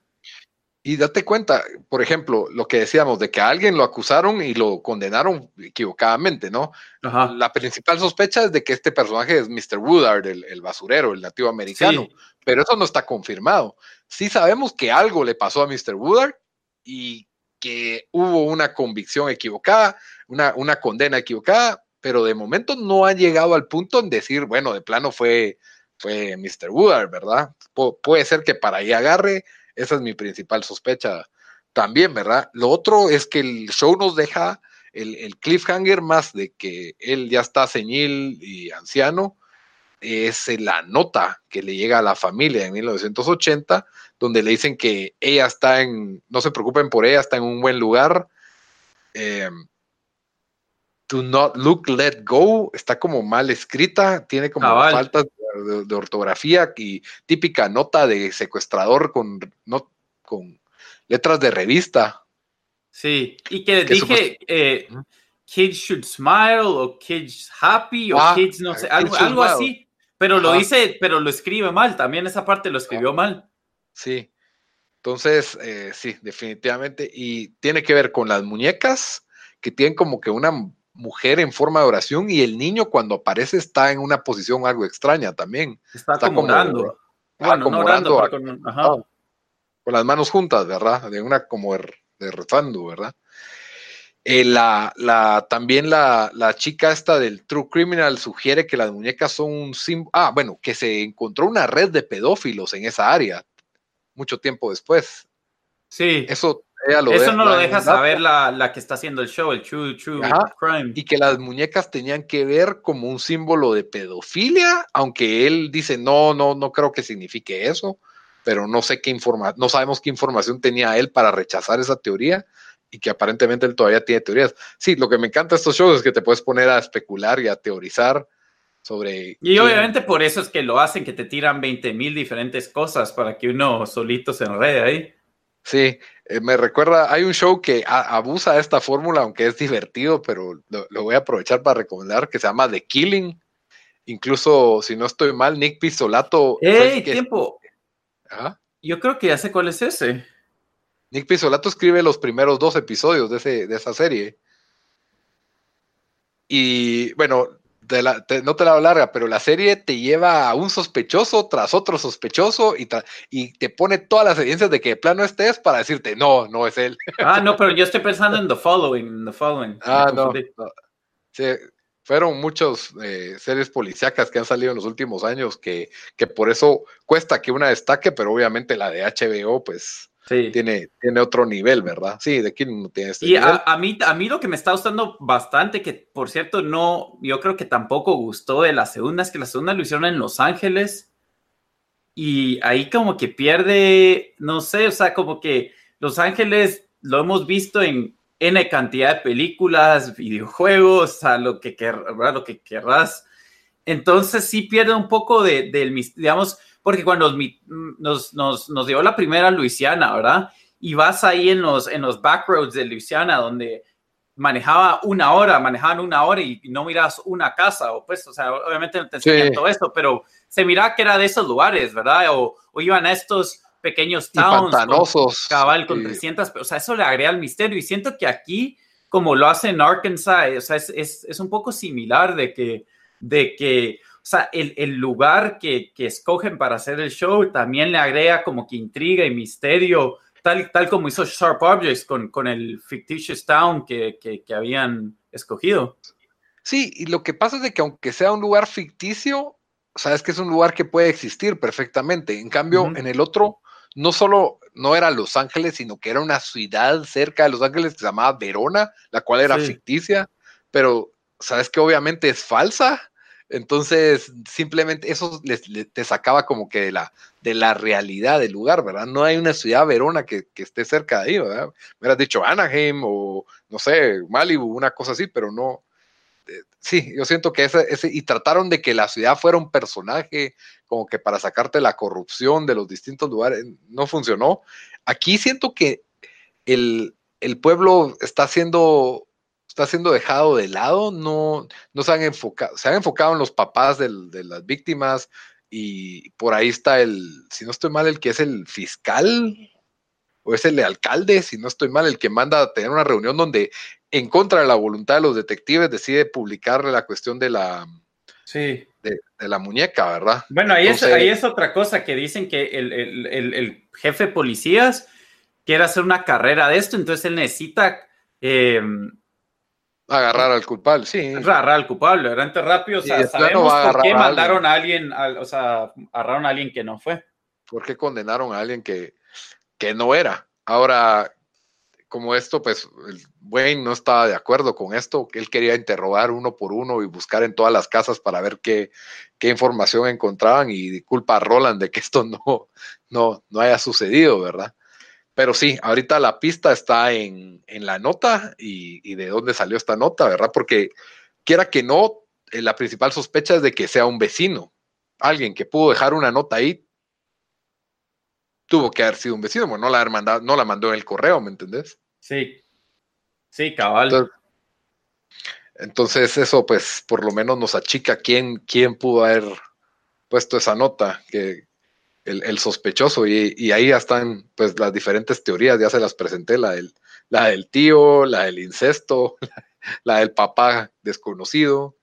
Y date cuenta, por ejemplo, lo que decíamos de que a alguien lo acusaron y lo condenaron equivocadamente, ¿no? La principal sospecha es de que este personaje es Mr. Woodard, el, basurero, el nativo americano, pero eso no está confirmado. Sí sabemos que algo le pasó a Mr. Woodard y que hubo una convicción equivocada, una, una condena equivocada, pero de momento no ha llegado al punto en decir, bueno, de plano fue, fue Mr. Woodard, ¿verdad? puede ser que para ahí agarre, esa es mi principal sospecha también, ¿verdad? Lo otro es que el show nos deja el, cliffhanger más de que él ya está señil y anciano, es la nota que le llega a la familia en 1980, donde le dicen que ella está en, no se preocupen por ella, está en un buen lugar. Eh, Do Not Look, Let Go, está como mal escrita, tiene como faltas de, ortografía y típica nota de secuestrador con, no, con letras de revista. Sí, y que, dije, eh, kids should smile o kids happy o ah, kids no sé, algo, así, pero lo dice, pero lo escribe mal, también esa parte lo escribió mal. Sí, entonces, eh, sí, definitivamente, y tiene que ver con las muñecas que tienen como que una mujer en forma de oración y el niño cuando aparece está en una posición algo extraña también. Está, como orando. Bueno, no orando, con, con, las manos juntas, ¿verdad? De una como de rezando, ¿verdad? Eh, la, la, también la, la, chica esta del True Criminal sugiere que las muñecas son un símbolo. Ah, bueno, que se encontró una red de pedófilos en esa área mucho tiempo después. Sí. Eso, Eso no lo deja saber la, la, que está haciendo el show, el True, true Crime. Y que las muñecas tenían que ver como un símbolo de pedofilia, aunque él dice, no, no, no creo que signifique eso, pero no sé qué información, no sabemos qué información tenía él para rechazar esa teoría y que aparentemente él todavía tiene teorías. Sí, lo que me encanta de estos shows es que te puedes poner a especular y a teorizar sobre... Y obviamente por eso es que lo hacen, que te tiran 20 mil diferentes cosas para que uno solito se enrede ahí. Sí, eh, me recuerda, hay un show que abusa de esta fórmula, aunque es divertido, pero lo, voy a aprovechar para recomendar, que se llama The Killing. Incluso, si no estoy mal, Nick Pisolato... ¡Ey, tiempo! Yo creo que ya sé cuál es ese. Nick Pisolato escribe los primeros dos episodios de, ese, de esa serie. Y bueno, no te la larga, pero la serie te lleva a un sospechoso tras otro sospechoso y, y te pone todas las evidencias de que de plano este es para decirte, no, no es él. Ah, no, pero yo estoy pensando en The Following. The following. Ah, no, Sí, fueron muchos eh, series policíacas que han salido en los últimos años que, que por eso cuesta que una destaque, pero obviamente la de HBO, pues tiene, tiene otro nivel, ¿verdad? Sí, de quién no tiene este Y a, mí, a mí lo que me está gustando bastante, que por cierto no, yo creo que tampoco gustó de la segunda, es que la segunda lo hicieron en Los Ángeles y ahí como que pierde, no sé, o sea, como que Los Ángeles lo hemos visto en N cantidad de películas, videojuegos, a lo que, lo que querrás. Entonces sí pierde un poco de, del, digamos, porque cuando nos, nos, nos, dio la primera Luisiana, ¿verdad? Y vas ahí en los, en los backroads de Luisiana, donde manejaba una hora, manejaban una hora y, no miras una casa, o pues, o sea, obviamente no te enseñan todo esto, pero se miraba que era de esos lugares, ¿verdad? O, o iban a estos pequeños towns. pantanosos. cabal con 300, o sea, eso le agrega el misterio. Y siento que aquí, como lo hace en Arkansas, o sea, es, es, es un poco similar de que, de que, o sea, el, el lugar que, que, escogen para hacer el show también le agrega como que intriga y misterio, tal, tal como hizo Sharp Objects con, con el fictitious town que, que, que, habían escogido. Sí, y lo que pasa es de que aunque sea un lugar ficticio, sabes que es un lugar que puede existir perfectamente. En cambio, en el otro, no solo no era Los Ángeles, sino que era una ciudad cerca de Los Ángeles que se llamaba Verona, la cual era ficticia, pero sabes que obviamente es falsa. Entonces, simplemente eso te sacaba como que de la, de la realidad del lugar, ¿verdad? No hay una ciudad Verona que, esté cerca de ahí, ¿verdad? Me hubieras dicho Anaheim o, no sé, Malibu, una cosa así, pero no. Eh, sí, yo siento que ese, ese, y trataron de que la ciudad fuera un personaje, como que para sacarte la corrupción de los distintos lugares, no funcionó. Aquí siento que el, el pueblo está siendo está siendo dejado de lado, no, no se han enfocado, se han enfocado en los papás de las víctimas y por ahí está el, si no estoy mal, el que es el fiscal o es el alcalde, si no estoy mal, el que manda a tener una reunión donde en contra de la voluntad de los detectives decide publicar la cuestión de la, sí. de, la muñeca, ¿verdad? Bueno, ahí, es, ahí es otra cosa que dicen que el, el, jefe de policías quiere hacer una carrera de esto, entonces él necesita eh, Agarrar al culpable, sí. Agarrar al culpable, realmente rápido. O sea, sabemos por qué mandaron a alguien, o sea, agarraron a alguien que no fue. ¿Por qué condenaron a alguien que, que no era? Ahora, como esto, pues Wayne no estaba de acuerdo con esto, que él quería interrogar uno por uno y buscar en todas las casas para ver qué, qué información encontraban y culpa a Roland de que esto no, no, no haya sucedido, ¿verdad? Pero sí, ahorita la pista está en, la nota y, de dónde salió esta nota, ¿verdad? Porque quiera que no, eh, la principal sospecha es de que sea un vecino, alguien que pudo dejar una nota ahí, tuvo que haber sido un vecino, bueno, no la, mandado, no la mandó en el correo, ¿me entendés? Sí, sí, cabal. Entonces, eso pues por lo menos nos achica quién, quién pudo haber puesto esa nota, que, el, sospechoso y, ahí ya están pues las diferentes teorías, ya se las presenté, la del, tío, la del incesto, la, del papá desconocido.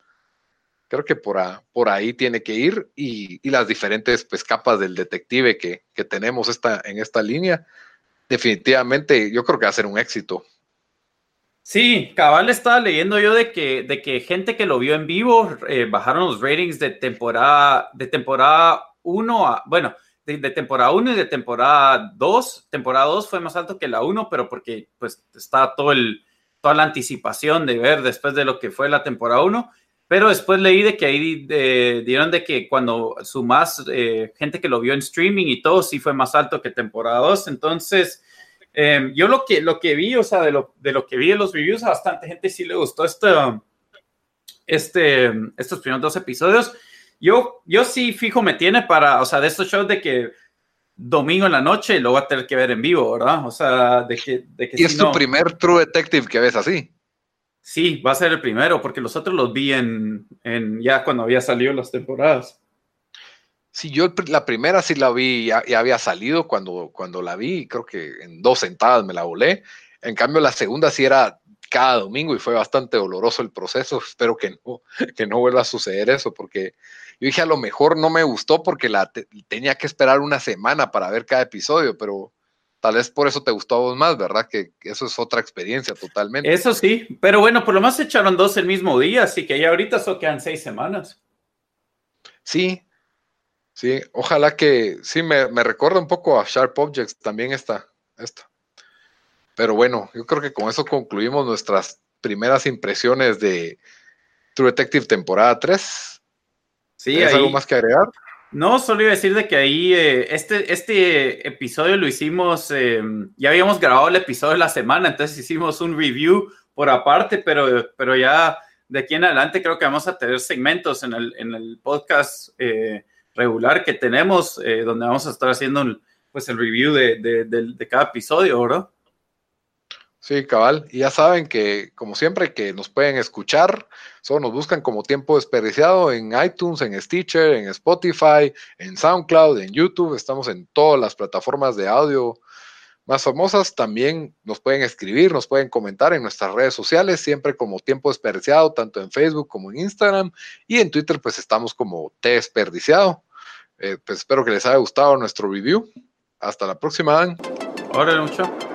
Creo que por, por ahí tiene que ir y, las diferentes pues, capas del detective que, tenemos en esta línea. Definitivamente yo creo que va a ser un éxito. Sí, cabal estaba leyendo yo de que, gente que lo vio en vivo eh, bajaron los ratings de temporada, de temporada 1 a, bueno, de, temporada 1 y de temporada 2. Temporada 2 fue más alto que la 1, pero porque pues está todo el, toda la anticipación de ver después de lo que fue la temporada 1. Pero después leí de que ahí dieron de que cuando su más eh, gente que lo vio en streaming y todo, sí fue más alto que temporada 2. Entonces, em, yo lo que, lo que vi, o sea, de lo, de lo que vi en los reviews, a bastante gente sí le gustó este, este, estos primeros dos episodios. Yo, yo sí fijo me tiene para, o sea, de estos shows de que domingo en la noche lo voy a tener que ver en vivo, ¿verdad? O sea, de que... De que ¿Y es tu primer True Detective que ves así? Sí, va a ser el primero, porque los otros los vi en, en ya cuando había salido las temporadas. Sí, yo la primera sí la vi, ya, ya, había salido cuando, cuando la vi, creo que en dos sentadas me la volé. En cambio, la segunda sí era cada domingo y fue bastante doloroso el proceso. Espero que no, que no vuelva a suceder eso, porque yo dije, a lo mejor no me gustó porque la tenía que esperar una semana para ver cada episodio, pero tal vez por eso te gustó a vos más, ¿verdad? Que, eso es otra experiencia totalmente. Eso sí, pero bueno, por lo más echaron dos el mismo día, así que ya ahorita solo quedan seis semanas. Sí, sí, ojalá que, sí, me, recuerda un poco a Sharp Objects también esta, esta. Pero bueno, yo creo que con eso concluimos nuestras primeras impresiones de True Detective temporada 3. Sí, algo más que agregar? No, solo iba a decir de que ahí eh, este, este episodio lo hicimos, em, ya habíamos grabado el episodio de la semana, entonces hicimos un review por aparte, pero, pero ya de aquí en adelante creo que vamos a tener segmentos en el, en el podcast eh, regular que tenemos, eh, donde vamos a estar haciendo el, pues el review de, de, de cada episodio, ¿verdad? Sí, cabal. Y ya saben que, como siempre, que nos pueden escuchar, solo nos buscan como tiempo desperdiciado en iTunes, en Stitcher, en Spotify, en SoundCloud, en YouTube. Estamos en todas las plataformas de audio más famosas. También nos pueden escribir, nos pueden comentar en nuestras redes sociales, siempre como tiempo desperdiciado, tanto en Facebook como en Instagram. Y en Twitter, pues estamos como T desperdiciado. Eh, pues espero que les haya gustado nuestro review. Hasta la próxima, Dan. Mucho.